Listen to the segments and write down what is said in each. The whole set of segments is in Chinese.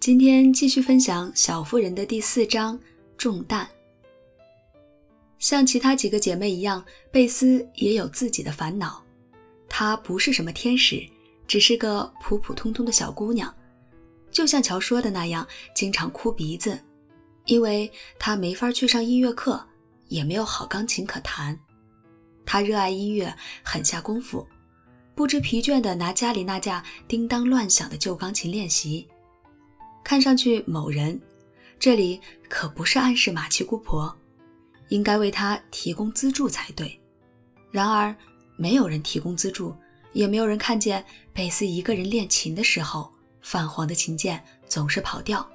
今天继续分享《小妇人》的第四章重担。像其他几个姐妹一样，贝斯也有自己的烦恼。她不是什么天使，只是个普普通通的小姑娘。就像乔说的那样，经常哭鼻子，因为她没法去上音乐课，也没有好钢琴可弹。她热爱音乐，狠下功夫，不知疲倦地拿家里那架叮当乱响的旧钢琴练习。看上去某人，这里可不是暗示马奇姑婆，应该为她提供资助才对。然而，没有人提供资助，也没有人看见贝斯一个人练琴的时候，泛黄的琴键总是跑调，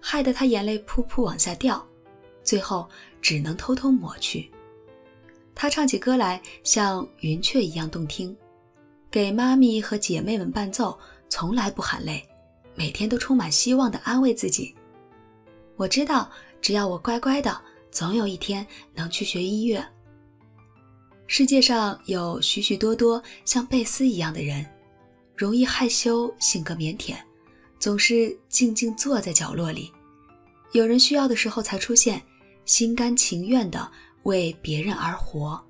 害得她眼泪噗噗往下掉，最后只能偷偷抹去。她唱起歌来像云雀一样动听，给妈咪和姐妹们伴奏，从来不喊累。每天都充满希望地安慰自己。我知道，只要我乖乖的，总有一天能去学音乐。世界上有许许多多像贝斯一样的人，容易害羞，性格腼腆，总是静静坐在角落里，有人需要的时候才出现，心甘情愿地为别人而活。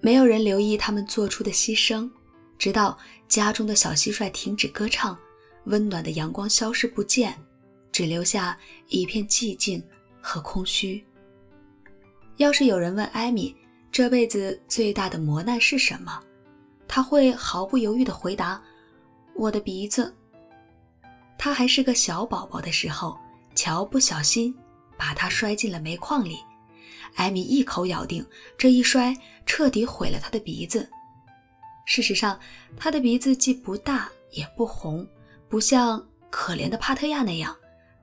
没有人留意他们做出的牺牲，直到家中的小蟋蟀停止歌唱。温暖的阳光消失不见，只留下一片寂静和空虚。要是有人问艾米这辈子最大的磨难是什么，她会毫不犹豫地回答：“我的鼻子。”他还是个小宝宝的时候，乔不小心把他摔进了煤矿里，艾米一口咬定这一摔彻底毁了他的鼻子。事实上，他的鼻子既不大也不红。不像可怜的帕特亚那样，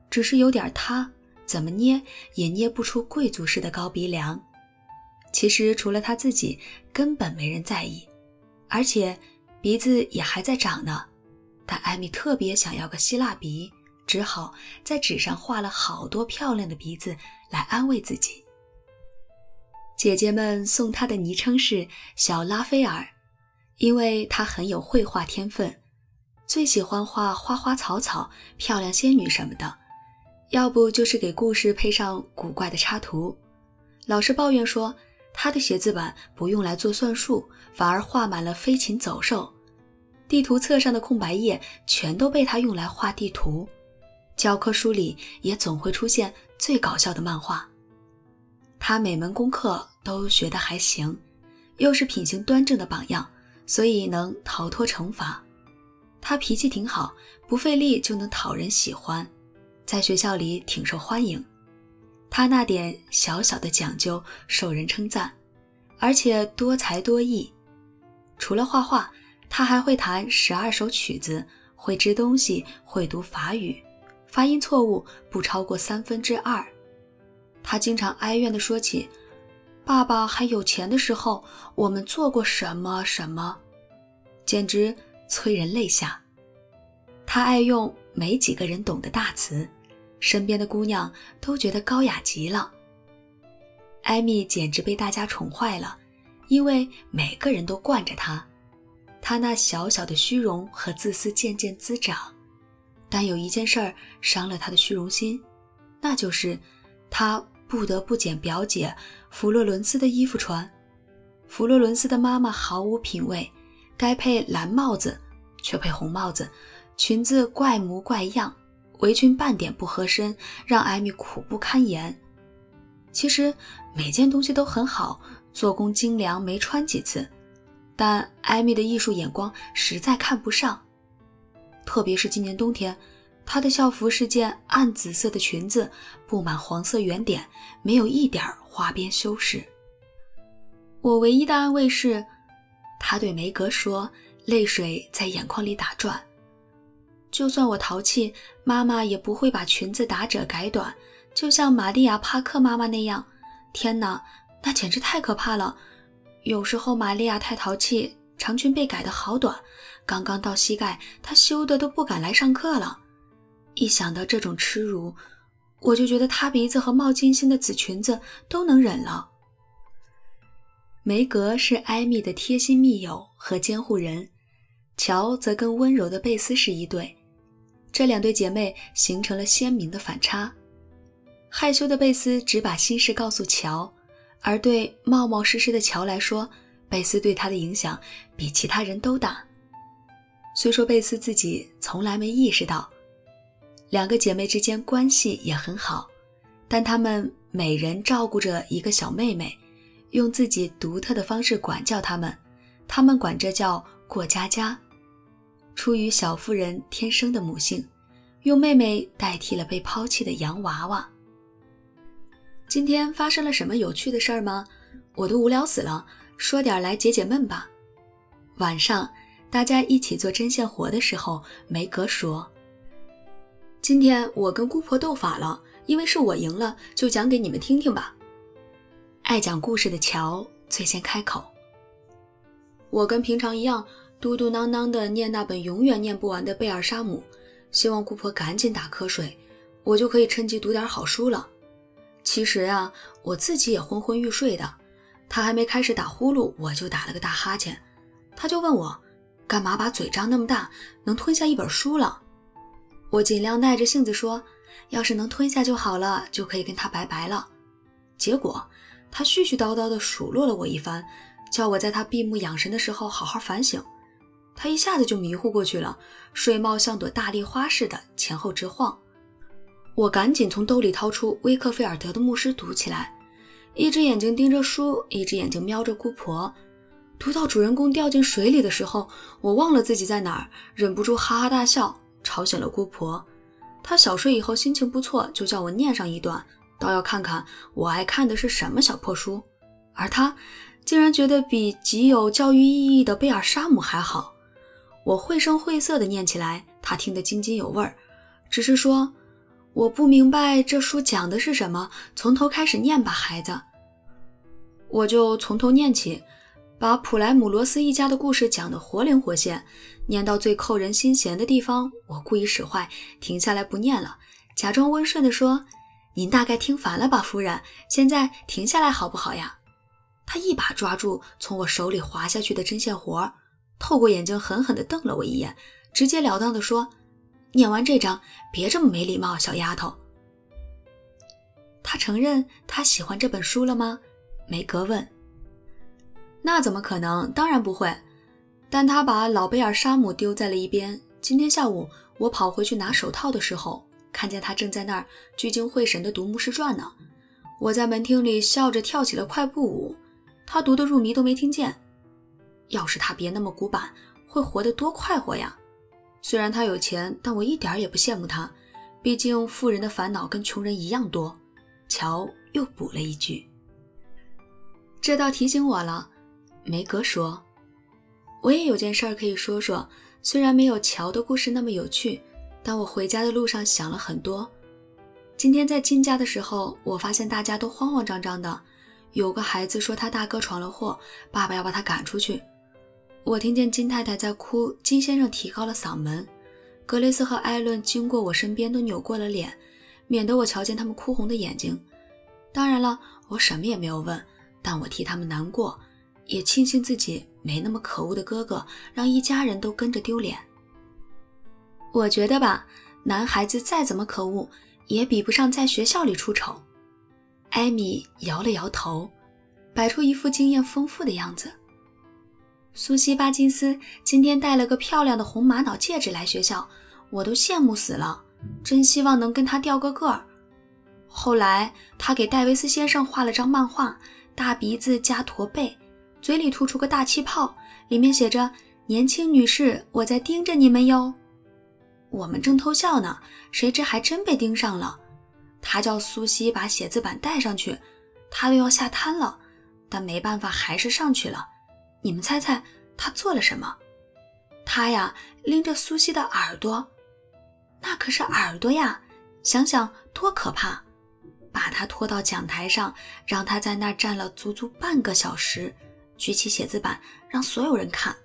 只是有点塌，怎么捏也捏不出贵族式的高鼻梁。其实除了他自己，根本没人在意，而且鼻子也还在长呢。但艾米特别想要个希腊鼻，只好在纸上画了好多漂亮的鼻子来安慰自己。姐姐们送她的昵称是小拉斐尔，因为她很有绘画天分。最喜欢画花花草草、漂亮仙女什么的，要不就是给故事配上古怪的插图。老师抱怨说，他的写字板不用来做算术，反而画满了飞禽走兽。地图册上的空白页全都被他用来画地图。教科书里也总会出现最搞笑的漫画。他每门功课都学得还行，又是品行端正的榜样，所以能逃脱惩罚。他脾气挺好，不费力就能讨人喜欢，在学校里挺受欢迎。他那点小小的讲究受人称赞，而且多才多艺。除了画画，他还会弹十二首曲子，会织东西，会读法语，发音错误不超过三分之二。他经常哀怨地说起，爸爸还有钱的时候，我们做过什么什么，简直。催人泪下。他爱用没几个人懂的大词，身边的姑娘都觉得高雅极了。艾米简直被大家宠坏了，因为每个人都惯着她。她那小小的虚荣和自私渐渐滋长，但有一件事儿伤了他的虚荣心，那就是他不得不捡表姐弗洛伦斯的衣服穿。弗洛伦斯的妈妈毫无品味。该配蓝帽子，却配红帽子，裙子怪模怪样，围裙半点不合身，让艾米苦不堪言。其实每件东西都很好，做工精良，没穿几次，但艾米的艺术眼光实在看不上。特别是今年冬天，她的校服是件暗紫色的裙子，布满黄色圆点，没有一点花边修饰。我唯一的安慰是。他对梅格说，泪水在眼眶里打转。就算我淘气，妈妈也不会把裙子打褶改短，就像玛利亚·帕克妈妈那样。天哪，那简直太可怕了！有时候玛利亚太淘气，长裙被改得好短，刚刚到膝盖，她羞得都不敢来上课了。一想到这种耻辱，我就觉得塌鼻子和冒金星的紫裙子都能忍了。梅格是艾米的贴心密友和监护人，乔则跟温柔的贝斯是一对。这两对姐妹形成了鲜明的反差。害羞的贝斯只把心事告诉乔，而对冒冒失失的乔来说，贝斯对他的影响比其他人都大。虽说贝斯自己从来没意识到，两个姐妹之间关系也很好，但她们每人照顾着一个小妹妹，用自己独特的方式管教他们，他们管这叫过家家。出于小妇人天生的母性，用妹妹代替了被抛弃的洋娃娃。今天发生了什么有趣的事儿吗？我都无聊死了，说点来解解闷吧。晚上大家一起做针线活的时候，梅格说：“今天我跟姑婆斗法了，因为是我赢了，就讲给你们听听吧。”爱讲故事的乔最先开口：“我跟平常一样。”嘟嘟囔囔地念那本永远念不完的贝尔沙姆，希望姑婆赶紧打瞌睡，我就可以趁机读点好书了。其实啊，我自己也昏昏欲睡的。他还没开始打呼噜，我就打了个大哈欠。他就问我，干嘛把嘴张那么大，能吞下一本书了？我尽量耐着性子说，要是能吞下就好了，就可以跟他拜拜了。结果他絮絮叨叨地数落了我一番，叫我在他闭目养神的时候好好反省。他一下子就迷糊过去了，睡帽像朵大丽花似的前后直晃。我赶紧从兜里掏出威克菲尔德的牧师读起来，一只眼睛盯着书，一只眼睛瞄着姑婆。读到主人公掉进水里的时候，我忘了自己在哪儿，忍不住哈哈大笑，吵醒了姑婆。她小睡以后心情不错，就叫我念上一段，倒要看看我爱看的是什么小破书。而他竟然觉得比极有教育意义的贝尔沙姆还好。我绘声绘色地念起来，他听得津津有味儿。只是说，我不明白这书讲的是什么，从头开始念吧，孩子。我就从头念起，把普莱姆罗斯一家的故事讲得活灵活现。念到最扣人心弦的地方，我故意使坏，停下来不念了，假装温顺地说：“您大概听烦了吧，夫人？现在停下来好不好呀？”他一把抓住从我手里滑下去的针线活。透过眼睛狠狠地瞪了我一眼，直截了当地说：“念完这章，别这么没礼貌，小丫头。”他承认他喜欢这本书了吗？梅格问。那怎么可能？当然不会。但他把老贝尔沙姆丢在了一边。今天下午我跑回去拿手套的时候，看见他正在那儿聚精会神地读《牧师传》呢。我在门厅里笑着跳起了快步舞，他读得入迷都没听见。要是他别那么古板，会活得多快活呀！虽然他有钱，但我一点也不羡慕他。毕竟富人的烦恼跟穷人一样多。乔又补了一句：“这倒提醒我了。”梅格说：“我也有件事儿可以说说，虽然没有乔的故事那么有趣，当我回家的路上想了很多。今天在金家的时候，我发现大家都慌慌张张的。有个孩子说他大哥闯了祸，爸爸要把他赶出去。”我听见金太太在哭，金先生提高了嗓门。格雷斯和艾伦经过我身边，都扭过了脸，免得我瞧见他们哭红的眼睛。当然了，我什么也没有问，但我替他们难过，也庆幸自己没那么可恶的哥哥，让一家人都跟着丢脸。我觉得吧，男孩子再怎么可恶，也比不上在学校里出丑。艾米摇了摇头，摆出一副经验丰富的样子。苏西巴金斯今天戴了个漂亮的红玛瑙戒指来学校，我都羡慕死了，真希望能跟他调个个儿。后来他给戴维斯先生画了张漫画，大鼻子加驼背，嘴里吐出个大气泡，里面写着“年轻女士，我在盯着你们哟”。我们正偷笑呢，谁知还真被盯上了。他叫苏西把写字板带上去，他都要吓瘫了，但没办法，还是上去了。你们猜猜他做了什么？他呀，拎着苏西的耳朵，那可是耳朵呀！想想多可怕！把他拖到讲台上，让他在那儿站了足足半个小时，举起写字板让所有人看。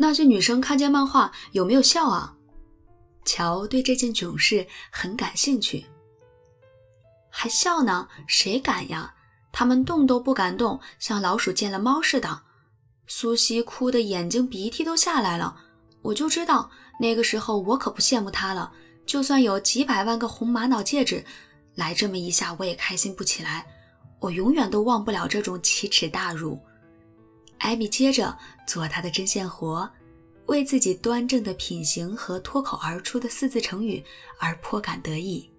那些女生看见漫画有没有笑啊？乔对这件囧事很感兴趣。还笑呢？谁敢呀？他们动都不敢动，像老鼠见了猫似的。苏西哭得眼睛鼻涕都下来了，我就知道那个时候我可不羡慕他了。就算有几百万个红玛瑙戒指，来这么一下我也开心不起来。我永远都忘不了这种奇耻大辱。艾米接着做她的针线活，为自己端正的品行和脱口而出的四字成语而颇感得意。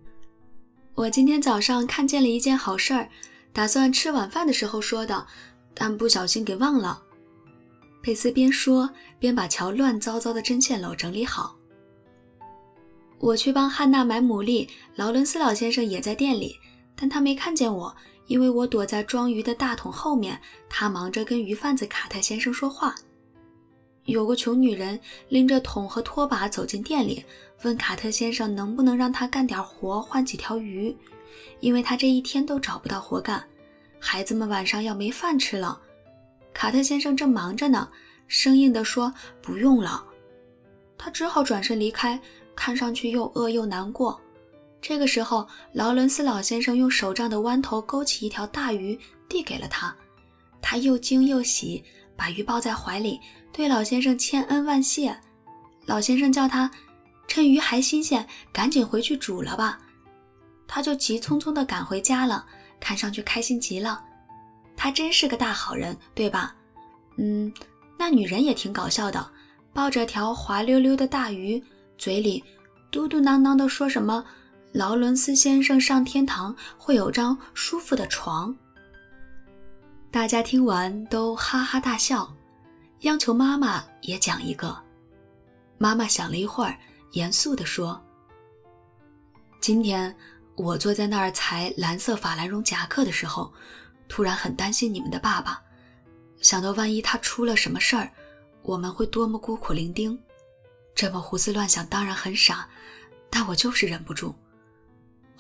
我今天早上看见了一件好事儿，打算吃晚饭的时候说的，但不小心给忘了。佩斯边说边把乔乱糟糟的针线篓整理好。我去帮汉娜买牡蛎，劳伦斯老先生也在店里，但他没看见我，因为我躲在装鱼的大桶后面，他忙着跟鱼贩子卡特先生说话。有个穷女人拎着桶和拖把走进店里，问卡特先生能不能让他干点活换几条鱼，因为他这一天都找不到活干，孩子们晚上要没饭吃了。卡特先生正忙着呢，生硬地说：“不用了。”他只好转身离开，看上去又饿又难过。这个时候，劳伦斯老先生用手杖的弯头勾起一条大鱼，递给了他。他又惊又喜，把鱼抱在怀里，对老先生千恩万谢。老先生叫他趁鱼还新鲜，赶紧回去煮了吧。他就急匆匆地赶回家了，看上去开心极了。他真是个大好人，对吧？嗯，那女人也挺搞笑的，抱着条滑溜溜的大鱼，嘴里嘟嘟囔囔地说什么：“劳伦斯先生上天堂会有张舒服的床。”大家听完都哈哈大笑，央求妈妈也讲一个。妈妈想了一会儿，严肃地说：“今天我坐在那儿裁蓝色法兰绒夹克的时候。”突然很担心你们的爸爸，想到万一他出了什么事儿，我们会多么孤苦伶仃。这么胡思乱想当然很傻，但我就是忍不住。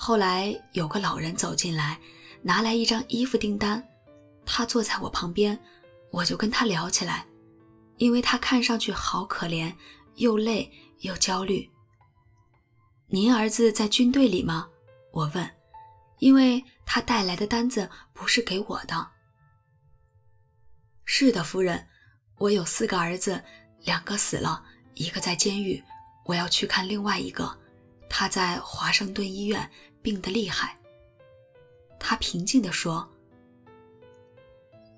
后来有个老人走进来，拿来一张衣服订单，他坐在我旁边，我就跟他聊起来，因为他看上去好可怜，又累又焦虑。您儿子在军队里吗？我问。因为他带来的单子不是给我的。是的，夫人，我有四个儿子，两个死了，一个在监狱，我要去看另外一个，他在华盛顿医院，病得厉害。他平静地说：“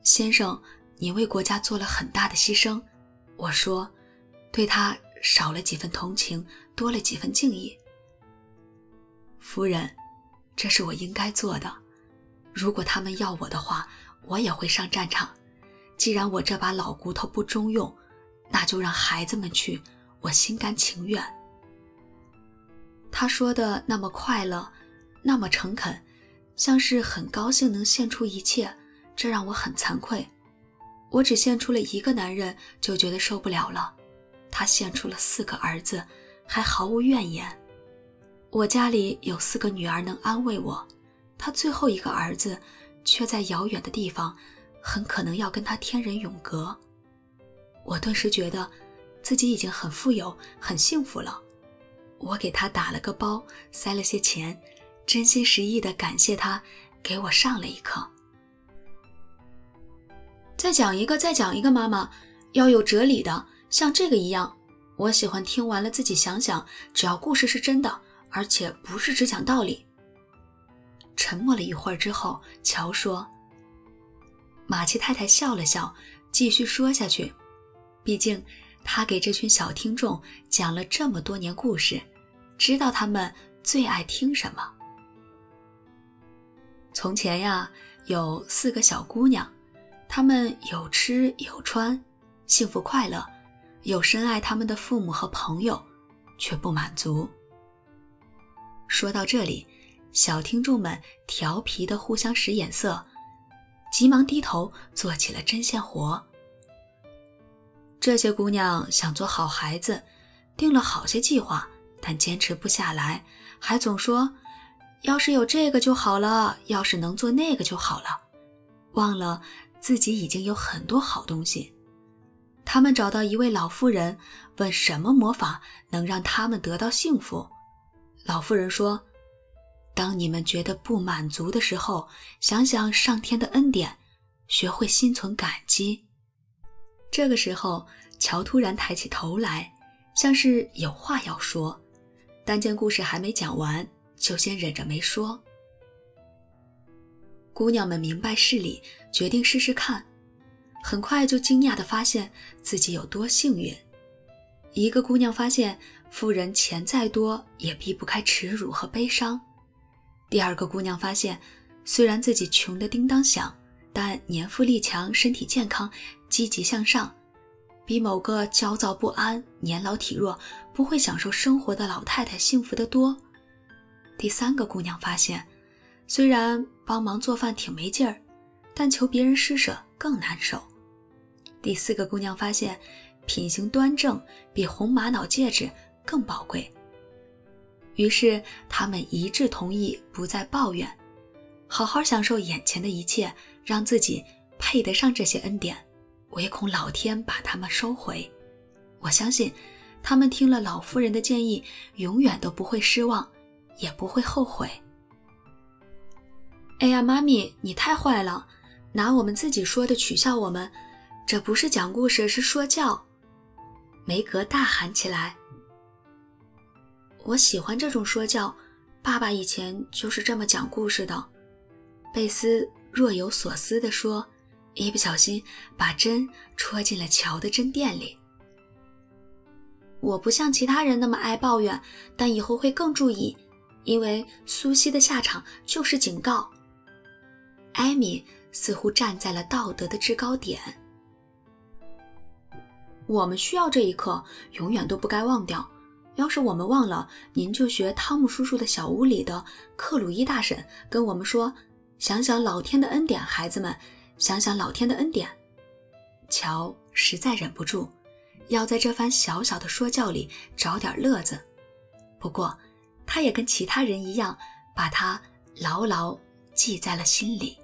先生，你为国家做了很大的牺牲。”我说：“对他少了几分同情，多了几分敬意。”夫人。这是我应该做的。如果他们要我的话，我也会上战场。既然我这把老骨头不中用，那就让孩子们去，我心甘情愿。他说的那么快乐，那么诚恳，像是很高兴能献出一切，这让我很惭愧。我只献出了一个男人，就觉得受不了了。他献出了四个儿子，还毫无怨言。我家里有四个女儿能安慰我，他最后一个儿子却在遥远的地方，很可能要跟他天人永隔。我顿时觉得自己已经很富有、很幸福了。我给他打了个包，塞了些钱，真心实意的感谢他给我上了一课。再讲一个，再讲一个，妈妈要有哲理的，像这个一样。我喜欢听完了自己想想，只要故事是真的。而且不是只讲道理。沉默了一会儿之后，乔说：“马奇太太笑了笑，继续说下去。毕竟他给这群小听众讲了这么多年故事，知道他们最爱听什么。从前呀，有四个小姑娘，她们有吃有穿，幸福快乐，有深爱他们的父母和朋友，却不满足。”说到这里，小听众们调皮的互相使眼色，急忙低头做起了针线活。这些姑娘想做好孩子，定了好些计划，但坚持不下来，还总说：“要是有这个就好了，要是能做那个就好了。”忘了自己已经有很多好东西。他们找到一位老妇人，问什么魔法能让他们得到幸福。老妇人说：“当你们觉得不满足的时候，想想上天的恩典，学会心存感激。”这个时候，乔突然抬起头来，像是有话要说，但见故事还没讲完，就先忍着没说。姑娘们明白事理，决定试试看，很快就惊讶地发现自己有多幸运。一个姑娘发现，富人钱再多也避不开耻辱和悲伤；第二个姑娘发现，虽然自己穷得叮当响，但年富力强，身体健康，积极向上。比某个焦躁不安、年老体弱、不会享受生活的老太太幸福得多。第三个姑娘发现，虽然帮忙做饭挺没劲儿，但求别人施舍更难受。第四个姑娘发现，品行端正比红玛瑙戒指更宝贵。于是，他们一致同意不再抱怨，好好享受眼前的一切，让自己配得上这些恩典。唯恐老天把他们收回。我相信，他们听了老夫人的建议，永远都不会失望，也不会后悔。哎呀，妈咪，你太坏了，拿我们自己说的取笑我们，这不是讲故事，是说教。梅格大喊起来：“我喜欢这种说教，爸爸以前就是这么讲故事的。”贝斯若有所思地说。一不小心把针戳进了乔的针垫里。我不像其他人那么爱抱怨，但以后会更注意，因为苏西的下场就是警告。艾米似乎站在了道德的制高点。我们需要这一刻，永远都不该忘掉。要是我们忘了，您就学汤姆叔叔的小屋里的克鲁伊大婶跟我们说：“想想老天的恩典，孩子们。”想想老天的恩典，乔实在忍不住，要在这番小小的说教里找点乐子。不过，他也跟其他人一样，把它牢牢记在了心里。